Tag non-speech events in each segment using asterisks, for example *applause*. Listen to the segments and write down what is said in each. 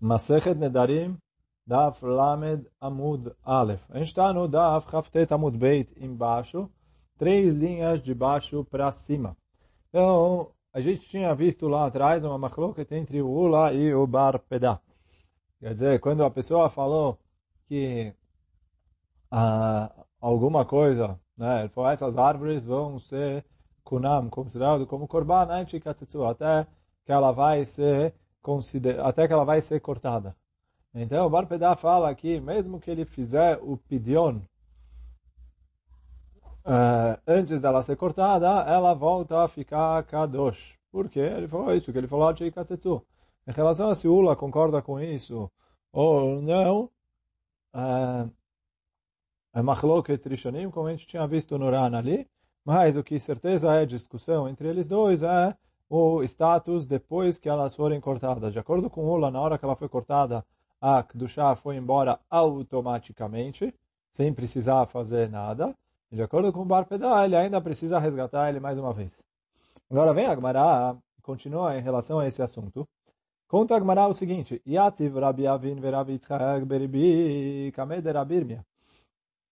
Masechet Nedarim, Daf Lamed Amud Aleph. A gente está no Daf Haftet Amud Beit embaixo, três linhas de baixo para cima. Então, a gente tinha visto lá atrás uma machloket entre o Ula e o Bar Pedá. Quer dizer, quando a pessoa falou que ah, alguma coisa, né, ele falou, essas árvores vão ser kunam, considerado como korban, até que ela vai ser até que ela vai ser cortada. Então, o Barpedá fala aqui, mesmo que ele fizer o pidion uh, antes dela ser cortada, ela volta a ficar kadosh. Por quê? Ele falou isso, que ele falou Katetsu. Em relação a se Ula concorda com isso ou não, uh, é machloket rishonim, como a gente tinha visto no Ran ali, mas o que certeza é discussão entre eles dois é o status depois que elas forem cortadas. De acordo com Ula, na hora que ela foi cortada, a Kedushá foi embora automaticamente, sem precisar fazer nada. E de acordo com o Bar Pedá, ele ainda precisa resgatar ele mais uma vez. Agora vem a Gemara, continua em relação a esse assunto. Conta a Gemara o seguinte, Yativ Rabi Avin beribi.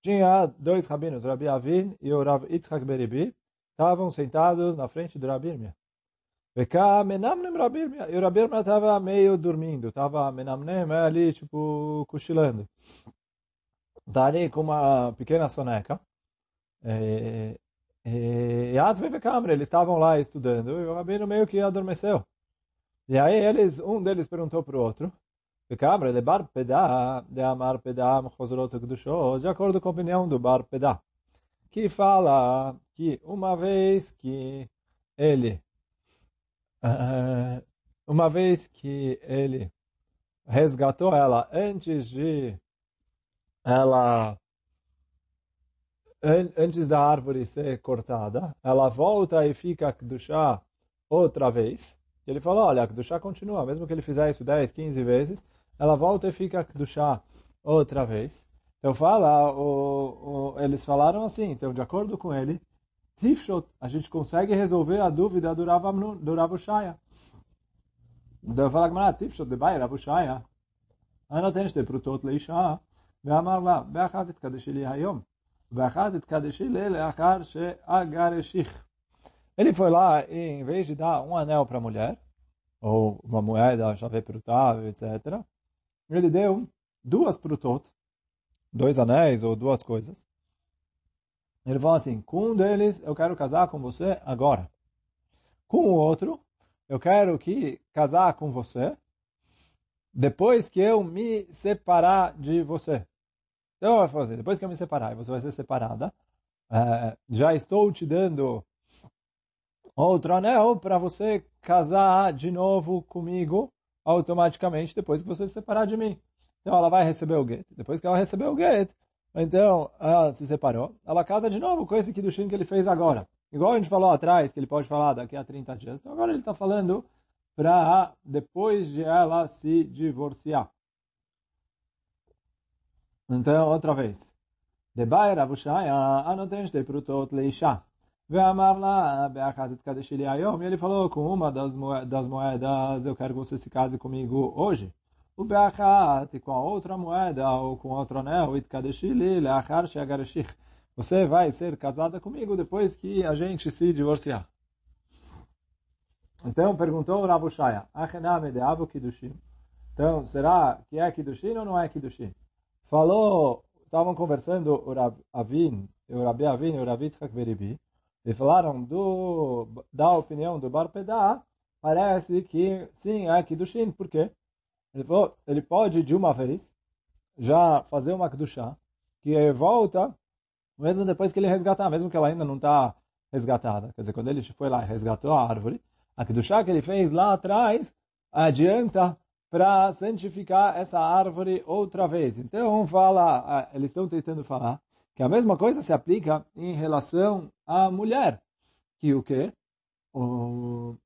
Tinha dois rabinos, Rabi Avin e o Rav Yitzchak beribi, estavam sentados na frente do Rabirmia. E o Rabirmia estava meio dormindo, estava menamnem ali, tipo, cochilando. Ali com uma pequena soneca. E, e, e câmera, eles estavam lá estudando, e o Rabino meio que adormeceu. E aí eles, um deles perguntou para o outro, câmera, de bar de amar pedá, de acordo com a opinião do bar que fala que uma vez que ele uma vez que ele resgatou ela antes de ela antes da árvore ser cortada, ela volta e fica do chá outra vez. Ele falou, olha, do chá continua, mesmo que ele fizer isso 10, 15 vezes, ela volta e fica do chá outra vez. Então fala, o, o, eles falaram assim, então de acordo com ele, Tifshot, a gente consegue resolver a dúvida do Rav, do Rav Shaya. Então fala Gemara, Tifshot, debai Rav Shaya. אני נותן שתי פרוטות לאישה, ואמר לה, באחת תתקדשי לי היום, באחת תתקדשי לי לאחר שאגרשיך. Ele foi lá e, em vez de dar um anel para a mulher, ou uma moeda, chave prutável, etc., ele deu duas prutot, dois anéis ou duas coisas, ele falou assim, com um deles eu quero casar com você agora. Com o outro, eu quero que casar com você depois que eu me separar de você. Então eu fazer, depois que eu me separar e você vai ser separada, é, já estou te dando outro anel para você casar de novo comigo automaticamente depois que você se separar de mim. Então ela vai receber o get. Depois que ela receber o get, então, ela se separou. Ela casa de novo com esse Kiddushin que ele fez agora. Igual a gente falou atrás, que ele pode falar daqui a 30 dias. Então, agora ele está falando para depois de ela se divorciar. Então, outra vez. Debai Ravushaya anotenshtei prutot leisha. E ele falou, com uma das moedas eu quero que você se case comigo hoje o beachat com a outra moeda ou com outro anel. Você vai ser casada comigo depois que a gente se divorciar. Então perguntou Shaya, Achename de Kiddushin. Então, será que é Kiddushin ou não é Kiddushin? Falou, estavam conversando o Rab Avin, o Rabi Avin e o Rabi Tzchak Beribi, e falaram do, da opinião do Bar parece que sim, é Kiddushin. Por quê? Ele, falou, ele pode, de uma vez, já fazer uma Kedushá, que volta, mesmo depois que ele resgatar, mesmo que ela ainda não está resgatada. Quer dizer, quando ele foi lá e resgatou a árvore, a Kedushá que ele fez lá atrás, adianta para santificar essa árvore outra vez. Então, fala, eles estão tentando falar que a mesma coisa se aplica em relação à mulher. Que o quê? O,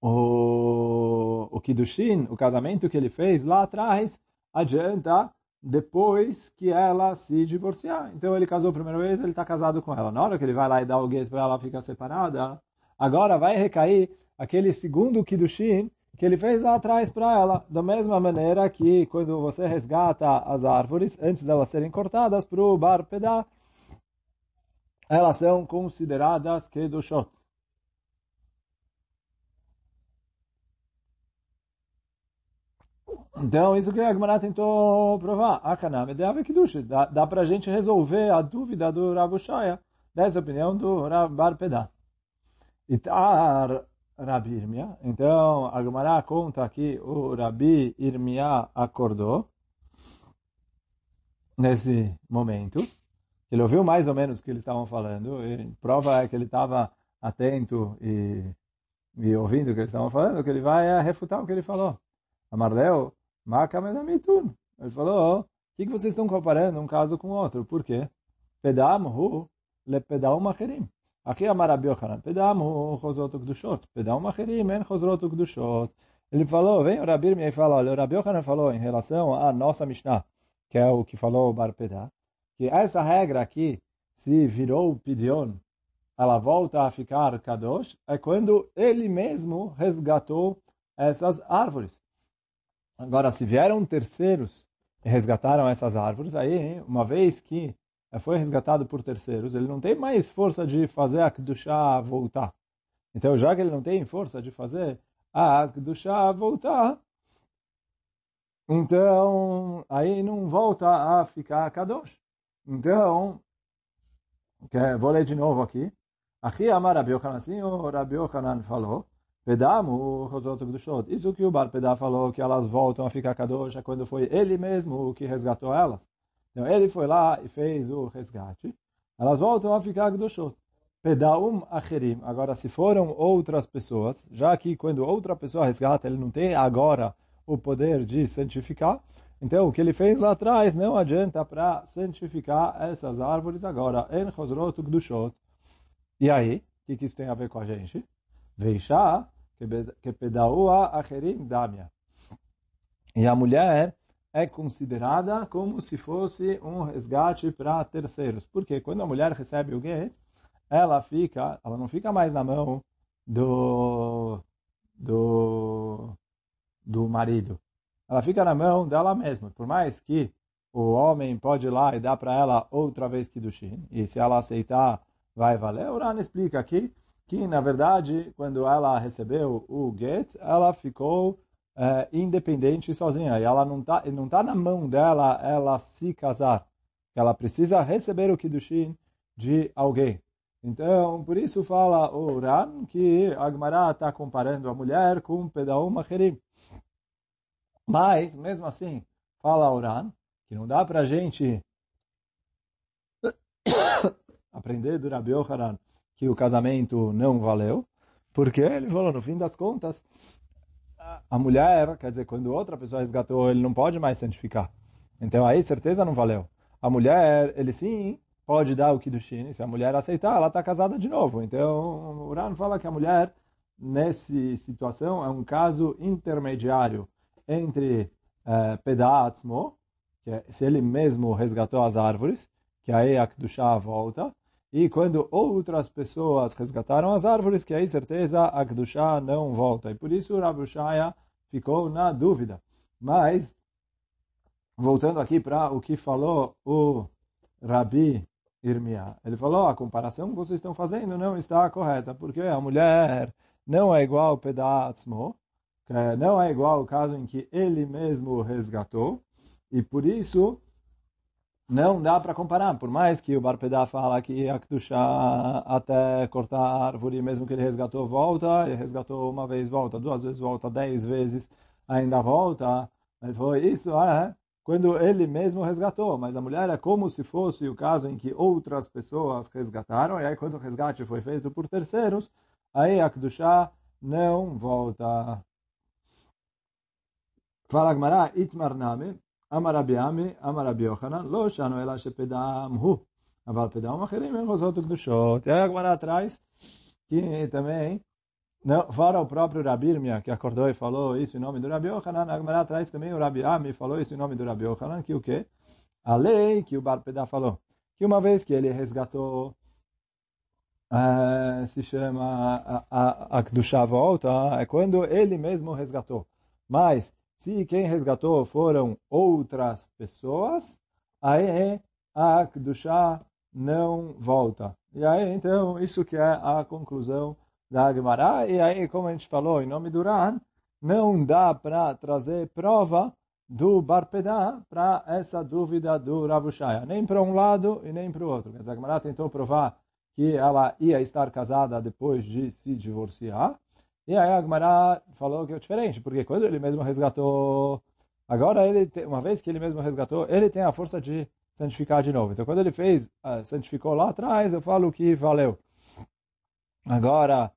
o, o Kiddushin, o casamento que ele fez lá atrás, adianta depois que ela se divorciar. Então ele casou a primeira vez, ele está casado com ela. Na hora que ele vai lá e dá o gueto para ela ficar separada, agora vai recair aquele segundo Kiddushin que ele fez lá atrás para ela, da mesma maneira que quando você resgata as árvores, antes delas serem cortadas para o bar elas são consideradas kedushot. Então, isso que a Gemara tentou provar. Akaname de Ave Kiddush. Dá, dá para a gente resolver a dúvida do Rav Shaya, dessa opinião do Rav Bar Pedá. Itar Rabi Irmia. Então, a Gemara conta que o Rabi Irmia acordou nesse momento. Ele ouviu mais ou menos o que eles estavam falando. E prova é que ele estava atento e, e ouvindo o que eles estavam falando, que ele vai refutar o que ele falou. Amarleu, Makamedamitun. Ele falou, o que, que vocês estão comparando um caso com o outro? Por quê? Pedam hu le pedam macherim. Aqui é Marabi Yochanan. Pedam hu chosrotu kdushot. Pedam macherim en chosrotu kdushot. Ele falou, vem o Rabi e fala, olha, o Rabi Yochanan falou em relação à nossa Mishnah, que é o que falou o Bar Pedá, que essa regra aqui, se virou pidion, ela volta a ficar kadosh, é quando ele mesmo resgatou essas árvores. Agora, se vieram terceiros e resgataram essas árvores, aí, uma vez que foi resgatado por terceiros, ele não tem mais força de fazer a Kedushá voltar. Então, já que ele não tem força de fazer a Kedushá voltar, então, aí não volta a ficar Kadosh. Então, vou ler de novo aqui. Aqui Amar Rabi Yochanan, assim o Rabi Yochanan falou, Pedamu, Chosot Gdushot. Isso que o Bar Pedá falou, que elas voltam a ficar Kadosh, é quando foi ele mesmo que resgatou elas. Então ele foi lá e fez o resgate. Elas voltam a ficar Gdushot. Pedaum Acherim. Agora, se foram outras pessoas, já que quando outra pessoa resgata, ele não tem agora o poder de santificar, então o que ele fez lá atrás não adianta para santificar essas árvores agora. En Chosrot Gdushot. E aí, o que isso tem a ver com a gente? Veixá que pedaua acherim damia. E a mulher é considerada como se fosse um resgate para terceiros. Porque quando a mulher recebe o get, ela fica, ela não fica mais na mão do do do marido. Ela fica na mão dela mesma. Por mais que o homem pode ir lá e dar para ela outra vez do e se ela aceitar, vai valer. O Ran explica aqui que, na verdade, quando ela recebeu o get, ela ficou é, independente sozinha. E ela não está não tá na mão dela ela se casar. Ela precisa receber o Kiddushin de alguém. Então, por isso fala o Ran que Agmará está comparando a mulher com Pedaum Macherim. Mas, mesmo assim, fala o Ran que não dá para a gente *coughs* aprender do Rabi Yohanan que o casamento não valeu, porque ele falou, no fim das contas, a mulher, quer dizer, quando outra pessoa resgatou, ele não pode mais santificar. Então aí, certeza não valeu. A mulher, ele sim pode dar o Kiddushin, se a mulher aceitar, ela está casada de novo. Então, o Uran fala que a mulher, nessa situação, é um caso intermediário entre Pedatzmo, que é, se ele mesmo resgatou as árvores, que aí a Kedushá volta, e quando outras pessoas resgataram as árvores, que aí certeza a Kedushá não volta. E por isso Rabi Shaya ficou na dúvida. Mas, voltando aqui para o que falou o Rabi Irmia, ele falou, a comparação que vocês estão fazendo não está correta, porque a mulher não é igual ao Pedatzmo, não é igual ao caso em que ele mesmo resgatou, e por isso não dá para comparar, por mais que o Barpedá fala que a até cortar a árvore, mesmo que ele resgatou, volta, ele resgatou uma vez, volta, duas vezes, volta, dez vezes, ainda volta. Ele foi isso, é, quando ele mesmo resgatou, mas a mulher é como se fosse o caso em que outras pessoas resgataram, e aí quando o resgate foi feito por terceiros, aí a não volta. Fala Gmará, Itmar Amarabiami, Amarabiochanan, Lo Shano Ela Hu. Acherim Em Gdushot. E aí agora atrás, que também, não, fora o próprio Rabirmia, que acordou e falou isso em nome do Rabi Ochanan. Agmará atrás também o Rabi Ami falou isso em nome do Rabi Ochanan. que o quê? A lei que o Barpedá falou. Que uma vez que ele resgatou, é, se chama a, a, a Kdusha volta, é quando ele mesmo resgatou. Mas, se quem resgatou foram outras pessoas, aí a Kedushá não volta. E aí, então, isso que é a conclusão da Gemara. E aí, como a gente falou, em nome do Ran, não dá para trazer prova do Barpedá para essa dúvida do Ravushaya, nem para um lado e nem para o outro. A Gemara tentou provar que ela ia estar casada depois de se divorciar, e aí a falou que é diferente, porque quando ele mesmo resgatou, agora ele, uma vez que ele mesmo resgatou, ele tem a força de santificar de novo. Então quando ele fez, uh, santificou lá atrás, eu falo que valeu. Agora,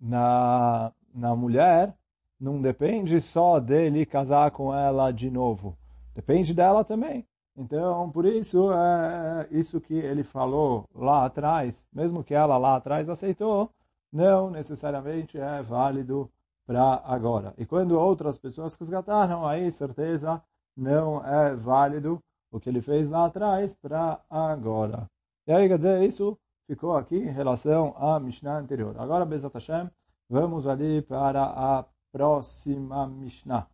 na, na mulher, não depende só dele casar com ela de novo. Depende dela também. Então, por isso, é isso que ele falou lá atrás, mesmo que ela lá atrás aceitou, não necessariamente é válido para agora. E quando outras pessoas resgataram, aí certeza não é válido o que ele fez lá atrás para agora. E aí, quer dizer, isso ficou aqui em relação à Mishnah anterior. Agora, Bezat Hashem, vamos ali para a próxima Mishnah.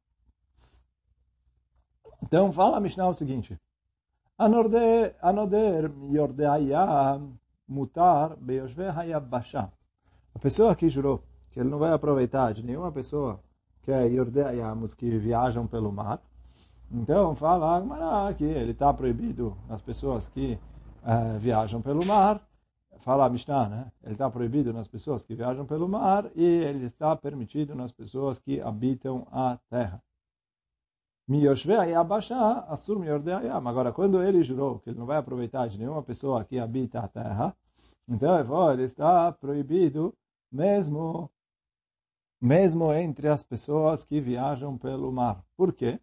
Então, fala a Mishnah o seguinte. Anoder Yordeaya Mutar Beyoshve Hayabasha. A pessoa que jurou que ele não vai aproveitar de nenhuma pessoa que é Yordeayamos, que viajam pelo mar. Então, fala que ele está proibido nas pessoas que uh, viajam pelo mar fala a Mishnah, né? Ele está proibido nas pessoas que viajam pelo mar e ele está permitido nas pessoas que habitam a terra. Agora, quando ele jurou que ele não vai aproveitar de nenhuma pessoa que habita a terra, então ele está proibido mesmo mesmo entre as pessoas que viajam pelo mar. Por quê?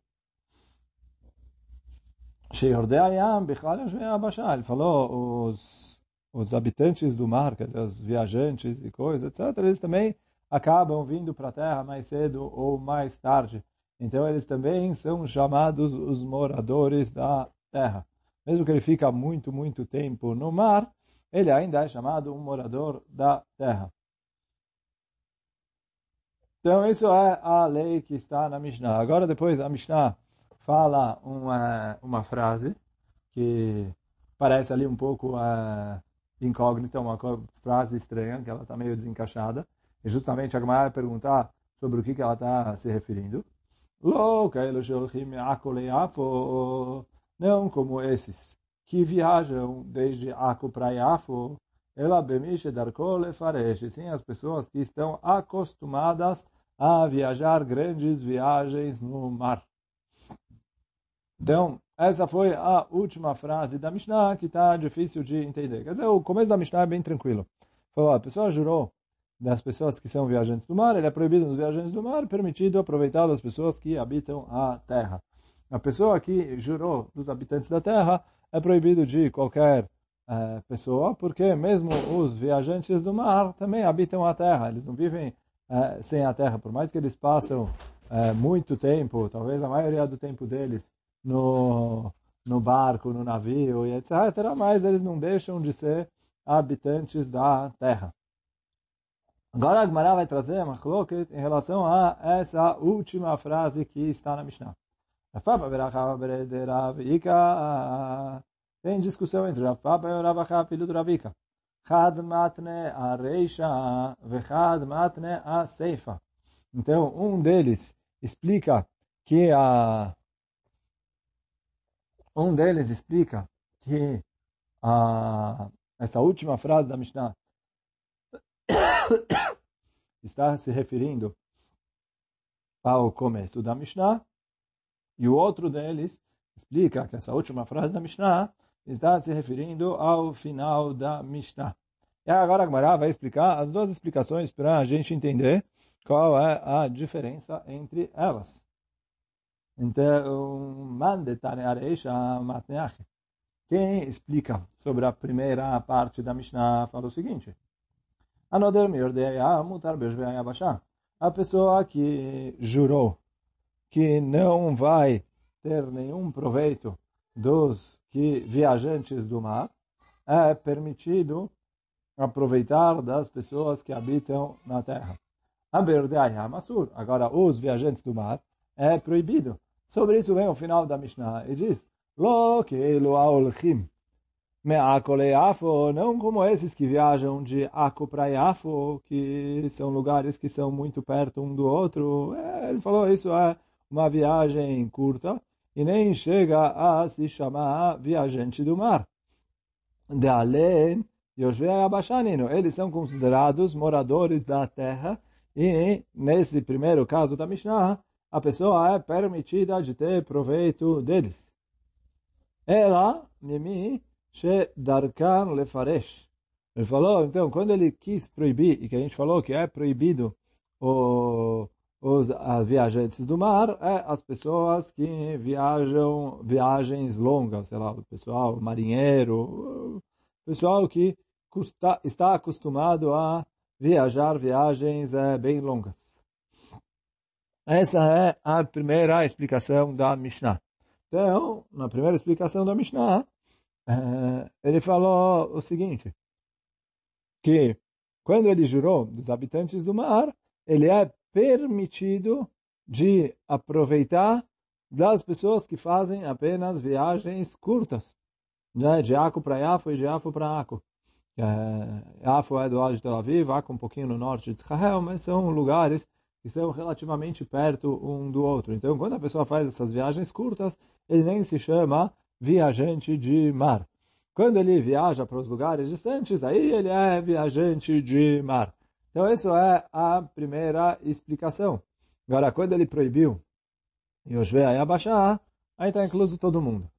Ele falou, os os habitantes do mar, quer dizer, os viajantes e coisas, etc., eles também acabam vindo para a terra mais cedo ou mais tarde. Então, eles também são chamados os moradores da terra. Mesmo que ele fica muito, muito tempo no mar, ele ainda é chamado um morador da terra. Então, isso é a lei que está na Mishnah. Agora, depois, a Mishnah fala uma, uma frase que parece ali um pouco uh, incógnita, uma frase estranha, que ela está meio desencaixada. E justamente a vai perguntar sobre o que, que ela está se referindo. Não como esses que viajam desde Aco para Yafo, ela bemishe darkole faresh. Sim, as pessoas que estão acostumadas a viajar grandes viagens no mar. Então, essa foi a última frase da Mishnah que está difícil de entender. Quer dizer, o começo da Mishnah é bem tranquilo. Falou, a pessoa jurou das pessoas que são viajantes do mar, ele é proibido nos viajantes do mar, permitido aproveitar das pessoas que habitam a terra. A pessoa que jurou dos habitantes da terra é proibido de qualquer é, pessoa, porque mesmo os viajantes do mar também habitam a terra, eles não vivem é, sem a terra, por mais que eles passam é, muito tempo, talvez a maioria do tempo deles, no, no barco, no navio e etc., mas eles não deixam de ser habitantes da terra. Agora a vai trazer uma coloquet em relação a essa última frase que está na Mishnah. Tem discussão entre Rafaba e Ravacha, filho do Ravika. Chad matne a reisha vechad matne a seifa. Então, um deles explica que a um deles explica que a, essa última frase da Mishnah *coughs* está se referindo ao começo da Mishnah, e o outro deles explica que essa última frase da Mishnah está se referindo ao final da Mishnah. E agora a Gemara vai explicar as duas explicações para a gente entender qual é a diferença entre elas. Então, mandetane areisha. Quem explica sobre a primeira parte da Mishnah fala o seguinte. Anoder miordeia mutar A pessoa que jurou que não vai ter nenhum proveito dos que viajantes do mar, é permitido aproveitar das pessoas que habitam na terra. Agora, os viajantes do mar é proibido. Sobre isso vem o final da Mishnah e diz: Lo não como esses que viajam de Ako para Yafo, que são lugares que são muito perto um do outro. É, ele falou isso é uma viagem curta e nem chega a se chamar viajante do mar. De além, Yoshvei Abashanino, eles são considerados moradores da terra e nesse primeiro caso da Mishnah, a pessoa é permitida de ter proveito deles. Ela, Mimi, She Darkan Lefaresh. Ele falou, então, quando ele quis proibir, e que a gente falou que é proibido o, os viajantes do mar, é as pessoas que viajam viagens longas, sei lá, o pessoal marinheiro, pessoal que custa, está acostumado a viajar viagens é, bem longas. Essa é a primeira explicação da Mishnah. Então, na primeira explicação da Mishnah, é, ele falou o seguinte, que quando ele jurou dos habitantes do mar, ele é permitido de aproveitar das pessoas que fazem apenas viagens curtas, né? de Aco para Yafo e de Yafo para Aco. É, é do lado de Tel Aviv, Aco um pouquinho no norte de Israel, mas são lugares que são relativamente perto um do outro. Então, quando a pessoa faz essas viagens curtas, ele nem se chama viajante de mar. Quando ele viaja para os lugares distantes, aí ele é viajante de mar. Então, isso é a primeira explicação. Agora, quando ele proibiu Yoshve Ayabashah, aí está incluso todo mundo.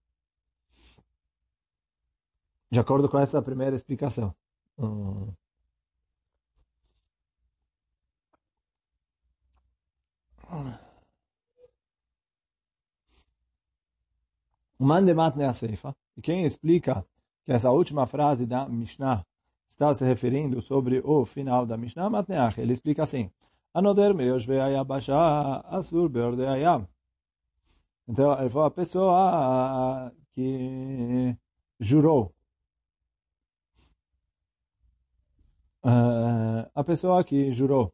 De acordo com essa primeira explicação. Hum. O Mandemat Neaseifa, e quem explica que essa última frase da Mishnah está se referindo sobre o final da Mishnah Matneach, ele explica assim, Anoder asur. Então, ele falou, a pessoa que jurou, uh, a pessoa que jurou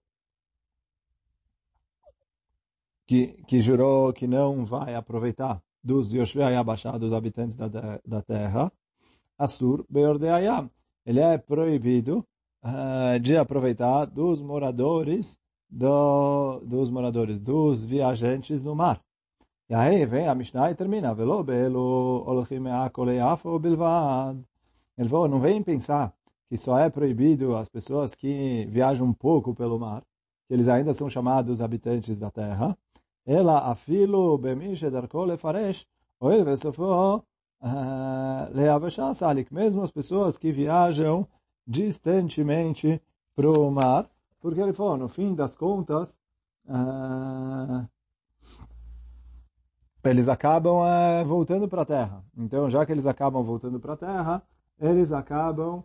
que, que jurou que não vai aproveitar dos Yoshvei Ayabashá, dos habitantes da, da terra, Asur Beordeayam ele é proibido uh, de aproveitar dos moradores do, dos moradores, dos viajantes no mar. E aí vem a Mishnah e termina. Velo belo bilvad. Ele falou, não vem pensar que só é proibido as pessoas que viajam um pouco pelo mar, que eles ainda são chamados habitantes da terra. Ela afilo bemishe darko O oil vesofo ah, Leavashá Salik, mesmo as pessoas que viajam distantemente para o mar, porque ele falou, oh, no fim das contas, uh, eles acabam uh, voltando para a terra. Então, já que eles acabam voltando para a terra, eles acabam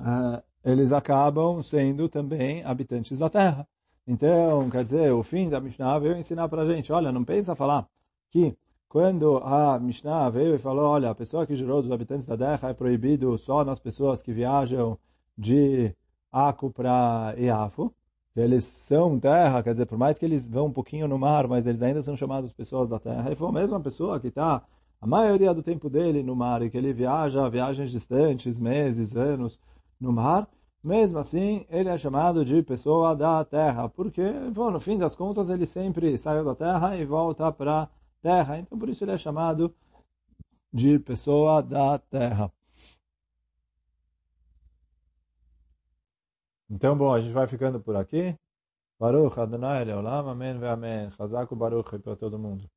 uh, eles acabam sendo também habitantes da terra. Então, quer dizer, o fim da Mishnah veio ensinar para a gente, olha, não pensa falar que quando a Mishnah veio e falou, olha, a pessoa que jurou dos habitantes da terra é proibido só nas pessoas que viajam de Aco para Iafo, eles são terra, quer dizer, por mais que eles vão um pouquinho no mar, mas eles ainda são chamados pessoas da terra. E foi a mesma pessoa que está a maioria do tempo dele no mar e que ele viaja viagens distantes, meses, anos no mar, mesmo assim, ele é chamado de pessoa da terra, porque, bom, no fim das contas, ele sempre saiu da terra e volta para terra. Então, por isso ele é chamado de pessoa da terra. Então, bom, a gente vai ficando por aqui. Baruch Adonai Leolam, Amém Amém. Chazak Baruch para todo mundo.